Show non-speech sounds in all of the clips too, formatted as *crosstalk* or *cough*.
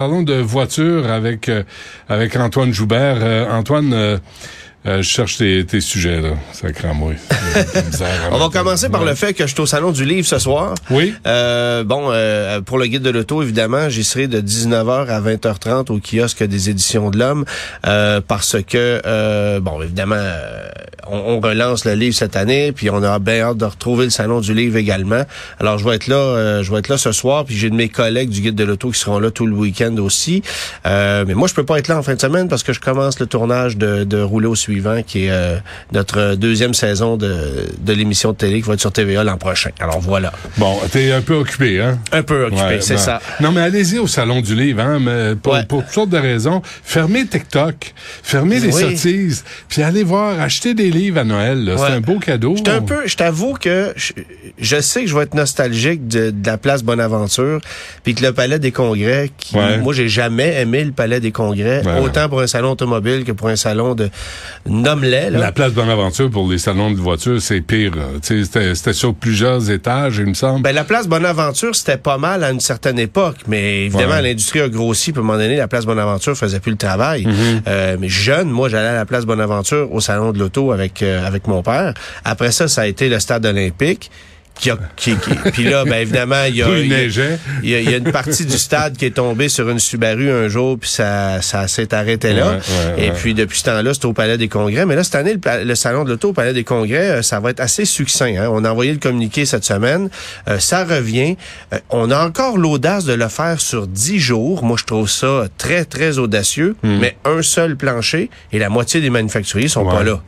Parlons de voiture avec euh, avec Antoine Joubert. Euh, Antoine, euh, je cherche tes, tes, sujets là, moi. *laughs* On va commencer par le fait que je suis au salon du livre ce soir. Oui. bon, pour le guide de l'auto, évidemment, j'y serai de 19h à 20h30 au kiosque des éditions de l'Homme, parce que bon, évidemment on, relance le livre cette année, puis on a bien hâte de retrouver le salon du livre également. Alors je vais être là, euh, je vais être là ce soir, puis j'ai de mes collègues du guide de l'auto qui seront là tout le week-end aussi. Euh, mais moi je peux pas être là en fin de semaine parce que je commence le tournage de, de Rouler au suivant, qui est euh, notre deuxième saison de, de l'émission de télé qui va être sur TVA l'an prochain. Alors voilà. Bon, t'es un peu occupé, hein? Un peu occupé, c'est ça. Non, mais allez-y au salon du livre, hein? Mais pour, pour toutes sortes de raisons. Fermez TikTok, fermez les sottises, puis allez voir, acheter des livres à Noël. C'est un beau cadeau. Je un peu, je t'avoue que je, sais que je vais être nostalgique de, la place Bonaventure, puis que le Palais des Congrès, qui, moi j'ai jamais aimé le Palais des Congrès, autant pour un salon automobile que pour un salon de La place Bonaventure pour les salons de voitures, c'est pire. C'était sur plusieurs étages, il me semble. Ben la place Bonaventure, c'était pas mal à une certaine époque, mais évidemment l'industrie a grossi. Puis à un moment donné, la place Bonaventure faisait plus le travail. Mm-hmm. euh, mais jeune, moi j'allais à la place Bonaventure au salon de l'auto avec euh, avec mon père. Après ça, ça a été le stade olympique. Qui qui, puis là, ben évidemment, il y a, il y, a, une partie du stade qui est tombée sur une Subaru un jour, puis ça, ça s'est arrêté là. et puis depuis ce temps-là, c'est au Palais des Congrès. Mais là, cette année, le, salon de l'auto au Palais des Congrès, euh, ça va être assez succinct. Hein. On a envoyé le communiqué cette semaine. Euh, ça revient. on a encore l'audace de le faire sur dix jours. Moi, je trouve ça très, très audacieux. Hmm. Mais un seul plancher et la moitié des manufacturiers sont pas là.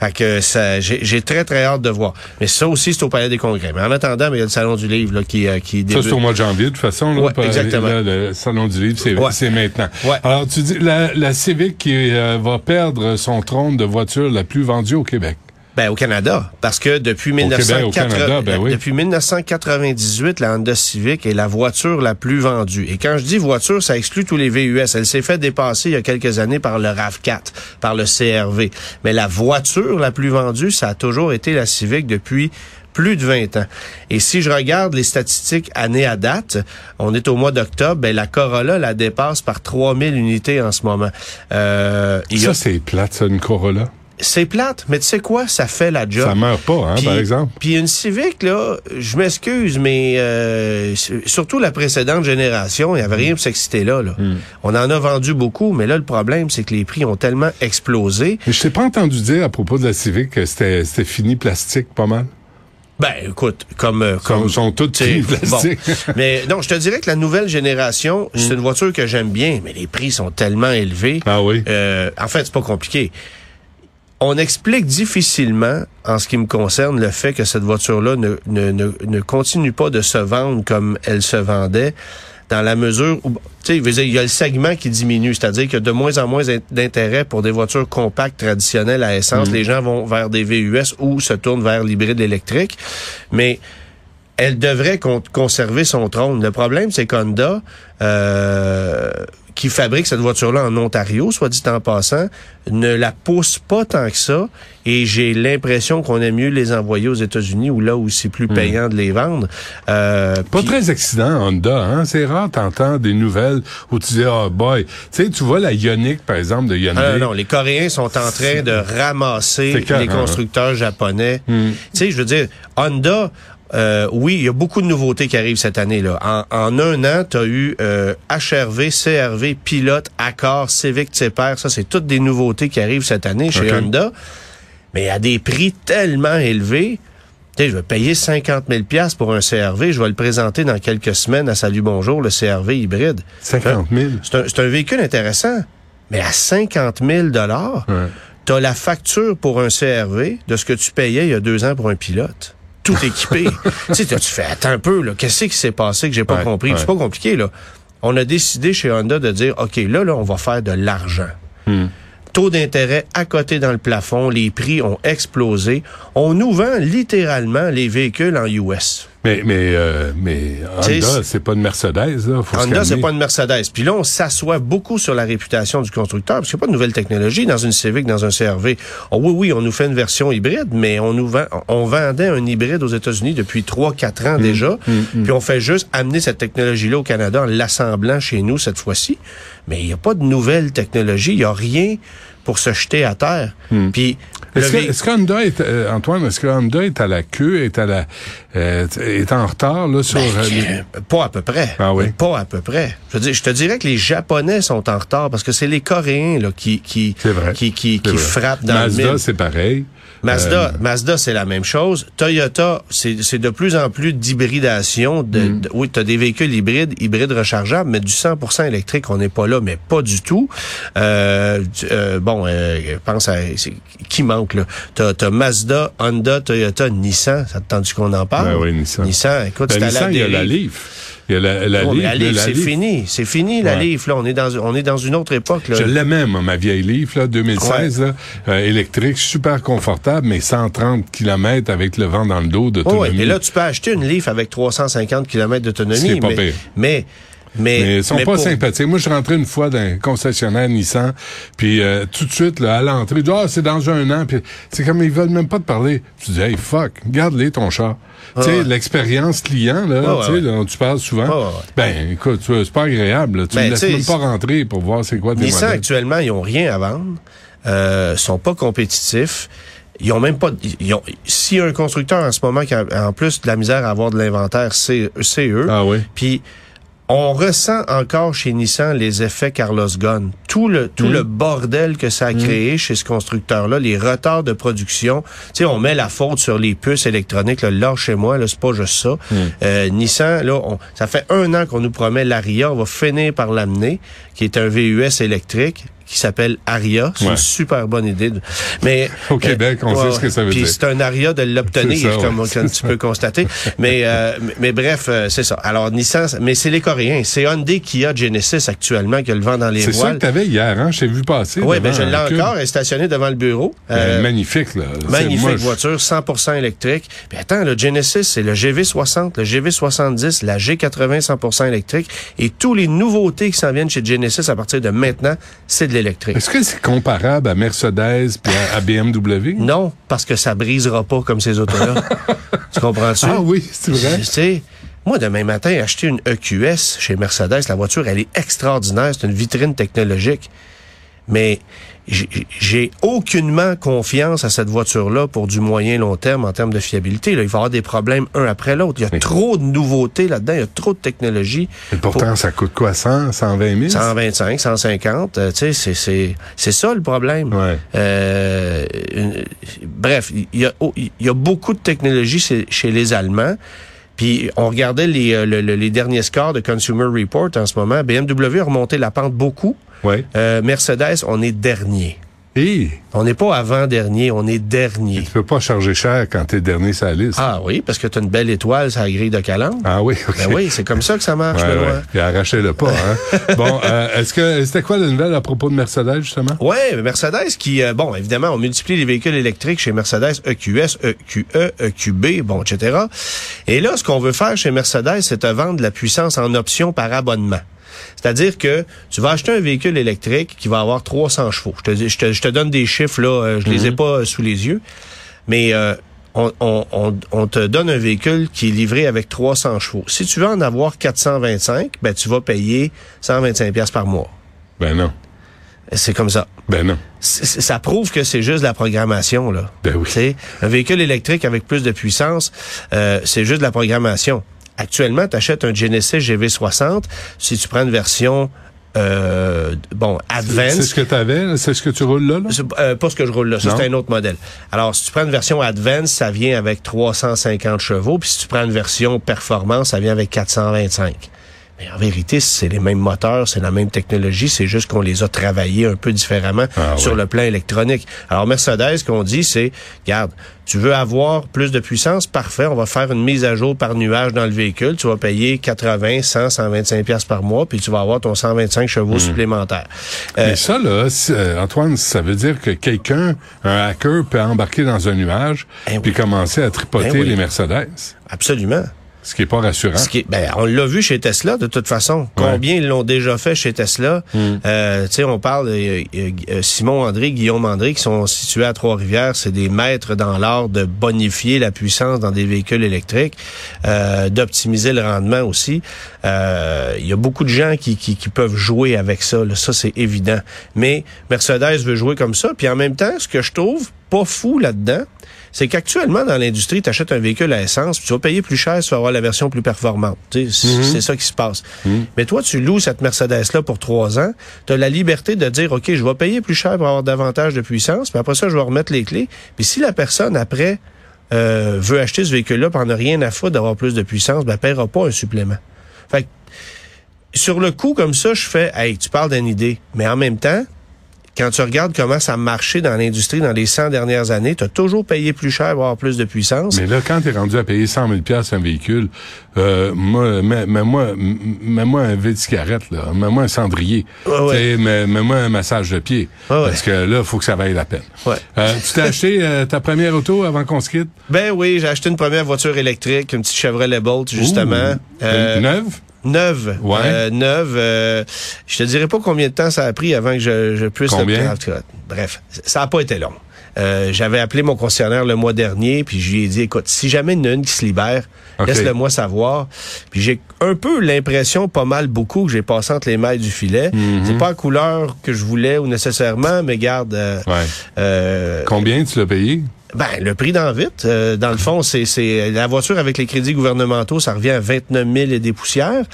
Fait que ça, j'ai très, très hâte de voir. Mais ça aussi, c'est au Palais des Congrès. Mais en attendant, il y a le Salon du Livre là, qui, euh, qui débute. Ça, c'est au mois de janvier, de toute façon. Là, exactement. le Salon du Livre, c'est maintenant. Alors, tu dis, la, la Civic qui euh, va perdre son trône de voiture la plus vendue au Québec. Ben, au Canada. Parce que depuis, 1980, ben depuis 1998, la Honda Civic est la voiture la plus vendue. Et quand je dis voiture, ça exclut tous les VUS. Elle s'est fait dépasser il y a quelques années par le RAV4, par le CRV. Mais la voiture la plus vendue, ça a toujours été la Civic depuis plus de 20 ans. Et si je regarde les statistiques année à date, on est au mois d'octobre, ben la Corolla la dépasse par 3000 unités en ce moment. Euh, ça, c'est plate, ça, une Corolla? C'est plate, mais tu sais quoi, ça fait la job. Ça meurt pas, hein, par exemple. Puis une Civic, là, je m'excuse, mais euh, surtout la précédente génération, il n'y avait rien pour s'exciter là. là. Hmm. On en a vendu beaucoup, mais là, le problème, c'est que les prix ont tellement explosé. Mais je t'ai pas entendu dire à propos de la Civic que c'était fini plastique pas mal. Ben, écoute, comme euh, comme sont, sont toutes plastiques. *laughs* mais non, je te dirais que la nouvelle génération, c'est hmm. une voiture que j'aime bien, mais les prix sont tellement élevés. Ah oui. Euh, en fait, c'est pas compliqué on explique difficilement, en ce qui me concerne, le fait que cette voiture-là ne, ne, ne, continue pas de se vendre comme elle se vendait, dans la mesure où, tu sais, il y a le segment qui diminue, c'est-à-dire qu'il y a de moins en moins d'intérêt pour des voitures compactes traditionnelles à essence. Mm-hmm. Les gens vont vers des VUS ou se tournent vers l'hybride électrique, mais elle devrait conserver son trône. Le problème, c'est qu'Honda, euh, qui fabrique cette voiture-là en Ontario, soit dit en passant, ne la pousse pas tant que ça. Et j'ai l'impression qu'on aime mieux les envoyer aux États-Unis ou là où c'est plus hmm. payant de les vendre. Euh, pas très accident Honda, hein? C'est rare t'entends des nouvelles où tu dis oh boy, tu sais tu vois la Ioniq par exemple de Hyundai. Ah, non, les Coréens sont en train de ramasser les hein? constructeurs japonais. Hmm. Tu sais, je veux dire Honda euh, oui, il y a beaucoup de nouveautés qui arrivent cette année. là. En, un an, tu as eu euh, HRV, CRV, Pilote, Accord, Civic, Tipper. Ça, c'est toutes des nouveautés qui arrivent cette année chez Honda. Mais à des prix tellement élevés. je vais payer 50 000 pour un CRV. Je vais le présenter dans quelques semaines à Salut Bonjour, le CRV hybride. 50 000? C'est un, un, véhicule intéressant. Mais à 50 000 tu as la facture pour un CRV de ce que tu payais il y a deux ans pour un pilote tout équipé. *laughs* tu sais, tu fais, attends un peu, là, qu'est-ce qui s'est passé que j'ai pas compris? C'est pas compliqué, là. On a décidé chez Honda de dire, OK, là, là, on va faire de l'argent. Hmm. Taux d'intérêt à côté dans le plafond, les prix ont explosé. On nous vend littéralement les véhicules en US. Mais mais euh, mais Honda, c'est pas une Mercedes là. Faut Honda, c'est pas une Mercedes. Puis là, on s'assoit beaucoup sur la réputation du constructeur parce qu'il n'y a pas de nouvelle technologie dans une Civic, dans un CRV. Oh, oui, oui, on nous fait une version hybride, mais on nous vend, on vendait un hybride aux États-Unis depuis 3-4 ans mm. déjà. Mm, mm. Puis on fait juste amener cette technologie-là au Canada en l'assemblant chez nous cette fois-ci. Mais il n'y a pas de nouvelle technologie. Il n'y a rien pour se jeter à terre. Puis est-ce que, est Honda est, euh, Antoine, est-ce que Honda est à la queue, est à la, euh, est en retard là sur ben, euh, Pas à peu près. Ah oui. Pas à peu près. Je, dis, je te dirais que les Japonais sont en retard parce que c'est les Coréens là qui qui qui qui, qui frappent dans Mazda, le Mazda, c'est pareil. Mazda, euh, Mazda c'est la même chose. Toyota, c'est de plus en plus d'hybridation. De, mm. oui, tu as des véhicules hybrides, hybrides rechargeables, mais du 100% électrique, on n'est pas là, mais pas du tout. Euh, euh, bon, pense à qui manque là? T'as as Mazda, Honda, Toyota, Nissan. Ça te tente qu'on en parle? Ben oui, Nissan. Nissan, écoute, ben, Nissan, il y a la Leaf. Il y a la, la, la c'est fini. C'est fini, la ouais. Là, on est dans, on est dans une autre époque. Là. Je l'aimais, ma vieille Leaf, là, 2016, là, euh, électrique, super confortable, mais 130 km avec le vent dans le dos d'autonomie. Oui, et là, tu peux acheter une Leaf avec 350 km d'autonomie. C'est pas pire. mais mais, mais ils sont pas sympathiques. Moi, je suis rentré une fois dans un concessionnaire Nissan, puis euh, tout de suite, là, à l'entrée, ah, c'est dans un an, puis c'est comme ils veulent même pas te parler. Tu dis, hey, fuck, garde-les ton char. tu sais, l'expérience client, là, dont tu parles souvent, ben, écoute, c'est pas agréable. Tu ne ben, laisses même pas rentrer pour voir c'est quoi tes Nissan, actuellement, ils ont rien à vendre, euh, sont pas compétitifs. Ils ont même pas. Ils ont, si un constructeur en ce moment qui a en plus de la misère à avoir de l'inventaire, c'est eux. Ah oui. Puis on ressent encore chez Nissan les effets Carlos Ghosn. Tout le tout le bordel que ça a créé chez ce constructeur-là, les retards de production. Tu sais, on met la faute sur les puces électroniques. Là, chez moi, là, c'est pas juste ça. Euh, Nissan, là, ça fait un an qu'on nous promet l'Aria. On va finir par l'amener, qui est un VUS électrique qui s'appelle Aria. C'est une super bonne idée. Mais au Québec, on sait ce que ça veut dire. c'est un Aria de l'obtenir, comme, tu peux constater. *laughs* mais, euh, mais bref, euh, c'est ça. Alors Nissan, mais c'est les Coréens. C'est Hyundai qui a Genesis actuellement qui a le vent dans les voiles. C'est ça que t'avais hier, hein? Je t'ai vu passer. Oui, ben je l'ai encore, elle est stationnée devant le bureau. Ben, euh, magnifique, là. Magnifique voiture, 100% électrique. Puis attends, le Genesis, c'est le GV60, le GV70, la G80 100% électrique et tous les nouveautés qui s'en viennent chez Genesis à partir de maintenant, c'est de est-ce que c'est comparable à Mercedes puis à, BMW? *laughs* Non, parce que ça brisera pas comme ces autos-là. *laughs* tu comprends-tu? Ah oui, c'est vrai. Tu sais, moi, demain matin, acheter une EQS chez Mercedes, la voiture, elle est extraordinaire. C'est une vitrine technologique. Mais j'ai aucunement confiance à cette voiture-là pour du moyen long terme en termes de fiabilité. Là, il va y avoir des problèmes un après l'autre. Il y a trop de nouveautés là-dedans, il y a trop de technologie. Et pourtant, ça coûte quoi, 100, 120 000? 125, 150. Euh, tu sais, c'est c'est ça le problème. Ouais. Euh, bref, il y, a, il y a beaucoup de technologie chez les Allemands. Puis on regardait les, euh, les derniers scores de Consumer Report en ce moment. BMW a remonté la pente beaucoup. Ouais. Euh, Mercedes, on est dernier. On n'est pas avant-dernier, on est dernier. tu peux pas charger cher quand tu es dernier sur la liste. Ah oui, parce que tu as une belle étoile sur la grille de calandre. Ah oui, OK. Ben oui, c'est comme ça que ça marche, ouais, ouais. Puis arrachez-le pas, hein. *laughs* bon, euh, est-ce que c'était quoi la nouvelle à propos de Mercedes, justement? Oui, Mercedes qui, euh, bon, évidemment, on multiplie les véhicules électriques chez Mercedes EQS, EQE, EQB, bon, etc. Et là, ce qu'on veut faire chez Mercedes, c'est te vendre de la puissance en option par abonnement. C'est-à-dire que tu vas acheter un véhicule électrique qui va avoir 300 chevaux. Je te, je te, je te donne des chiffres, là, euh, je les ai mhm. pas sous les yeux, mais euh, on, on, on, te donne un véhicule qui est livré avec 300 chevaux. Si tu veux en avoir 425, ben tu vas payer 125 pièces par mois. Ben non. C'est comme ça. Ben non. ça prouve que c'est juste la programmation là. Ben oui. un véhicule électrique avec plus de puissance, euh, c'est juste de la programmation. Actuellement, tu achètes un Genesis GV60. Si tu prends une version euh, bon, Advance. C'est ce que tu avais, c'est ce que tu roules là? là? Euh, pas ce que je roule là, c'est un autre modèle. Alors, si tu prends une version Advance, ça vient avec 350 chevaux, puis si tu prends une version Performance, ça vient avec 425. Mais en vérité, c'est les mêmes moteurs, c'est la même technologie, c'est juste qu'on les a travaillés un peu différemment ah sur le plan électronique. Alors Mercedes, ce qu'on dit, c'est, regarde, tu veux avoir plus de puissance, parfait, on va faire une mise à jour par nuage dans le véhicule, tu vas payer 80, 100, 125 pièces par mois, puis tu vas avoir ton 125 chevaux hmm. supplémentaires. Euh, Mais ça, là, euh, Antoine, ça veut dire que quelqu'un, un hacker, peut embarquer dans un nuage, et eh puis commencer à tripoter ben les Mercedes. Absolument. Ce qui est pas rassurant. Ce qui est, ben, on l'a vu chez Tesla, de toute façon. Combien ils l'ont déjà fait chez Tesla? Mm. Euh, tu sais, on parle euh, euh, Simon André, Guillaume André, qui sont situés à Trois-Rivières. C'est des maîtres dans l'art de bonifier la puissance dans des véhicules électriques, euh, d'optimiser le rendement aussi. Il y a beaucoup de gens qui, qui, qui peuvent jouer avec ça. Là. Ça, c'est évident. Mais Mercedes veut jouer comme ça. Puis en même temps, ce que je trouve pas fou là-dedans, c'est qu'actuellement, dans l'industrie, tu achètes un véhicule à essence, puis tu vas payer plus cher si tu vas avoir la version plus performante. C'est ça qui se passe. Mais toi, tu loues cette Mercedes-là pour trois ans, tu as la liberté de dire, OK, je vais payer plus cher pour avoir davantage de puissance, puis après ça, je vais remettre les clés. Puis si la personne, après, euh, veut acheter ce véhicule-là, puis en a rien à foutre d'avoir plus de puissance, ben, elle paiera pas un supplément. Fait que, sur le coup, comme ça, je fais, hey, tu parles d'une idée. Mais en même temps, quand tu regardes comment ça a marché dans l'industrie dans les 100 dernières années, tu as toujours payé plus cher pour avoir plus de puissance. Mais là, quand tu es rendu à payer 100 000 un véhicule, euh, moi, mets-moi mets-moi un vide cigarette, là. Mets-moi un cendrier. Ouais, Mets-moi un massage de pied. parce que là, il faut que ça vaille la peine. Euh, tu t'es acheté euh, ta première auto avant qu'on se quitte? Ben oui, j'ai acheté une première voiture électrique, une petite Chevrolet Bolt, justement. Euh, neuve? Neuve. Ouais. Euh, neuve. Euh, je te dirais pas combien de temps ça a pris avant que je, je puisse combien? Bref, ça a pas été long. Euh, j'avais appelé mon concessionnaire le mois dernier, puis je lui ai dit, écoute, si jamais il y en a une qui se libère, laisse-le moi savoir. Puis j'ai un peu l'impression, pas mal beaucoup, que j'ai passé entre les mailles du filet. Mhm. C'est pas la couleur que je voulais ou nécessairement, mais garde. Ouais. Combien tu l'as payé? Ben, le prix d'en vite, euh, dans le fond, c'est, c'est la voiture avec les crédits gouvernementaux, ça revient à 29 000 et des poussières.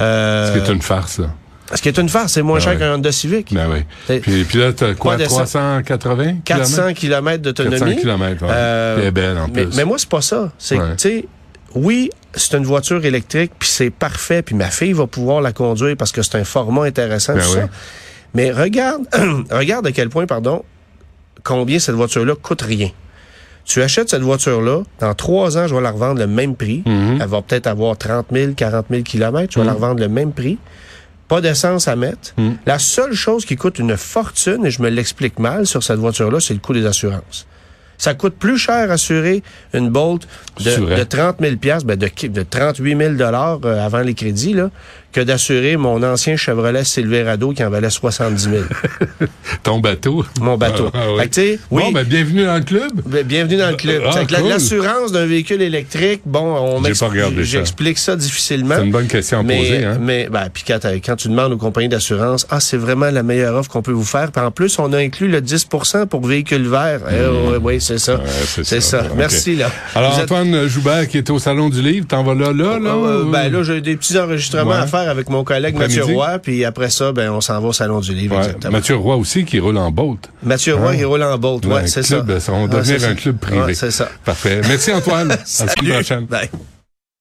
Euh, Ce qui est une farce, là. Ce qui est une farce, c'est moins ben cher qu'un Honda Civic. Ben oui. Puis, puis là, t'as quoi, 380 400 km d'autonomie. 400 km, ouais. Euh, belle, en mais, plus. mais moi, c'est pas ça. C'est tu sais, oui, c'est une voiture électrique, puis c'est parfait, puis ma fille va pouvoir la conduire parce que c'est un format intéressant, ben tout oui. ça. Mais regarde, *clears throat* regarde à quel point, pardon, combien cette voiture-là coûte rien. Tu achètes cette voiture-là, dans trois ans, je vais la revendre le même prix. Mhm. Elle va peut-être avoir 30 000, 40 000 kilomètres. Je vais la revendre le même prix. Pas d'essence à mettre. Mhm. La seule chose qui coûte une fortune, et je me l'explique mal sur cette voiture-là, c'est le coût des assurances. Ça coûte plus cher assurer une Bolt de, de 30 000 ben de, de 38 000 dollars euh, avant les crédits là, que d'assurer mon ancien Chevrolet Silverado qui en valait 70 000. *laughs* Ton bateau. Mon bateau. Ah, ah, oui. Fait que, oui, bon, ben, bienvenue dans le club. Ben, bienvenue dans le club. Ah, cool. L'assurance d'un véhicule électrique, bon, on j'explique ça. ça difficilement. C'est une bonne question à mais, poser. Hein? Mais ben, puis quand, quand, tu demandes aux compagnies d'assurance, ah, c'est vraiment la meilleure offre qu'on peut vous faire. Puis en plus, on a inclus le 10% pour véhicules verts. Mmh. Eh, oui, c'est ça. Ouais, c'est ça. ça. Okay. Merci. Là. Alors, Antoine. Joubert, qui est au Salon du Livre, t'en vas là, là, là? Euh, ben là, j'ai des petits enregistrements ouais. à faire avec mon collègue Mathieu Roy, puis après ça, ben on s'en va au Salon du Livre. Ouais. Mathieu Roy aussi, qui roule en Bolt. Mathieu Roy, hein? qui roule en Bolt, ouais, c'est ça. On va devenir un club privé. c'est ça. Parfait. Merci Antoine. *laughs* à la semaine prochaine. Bye.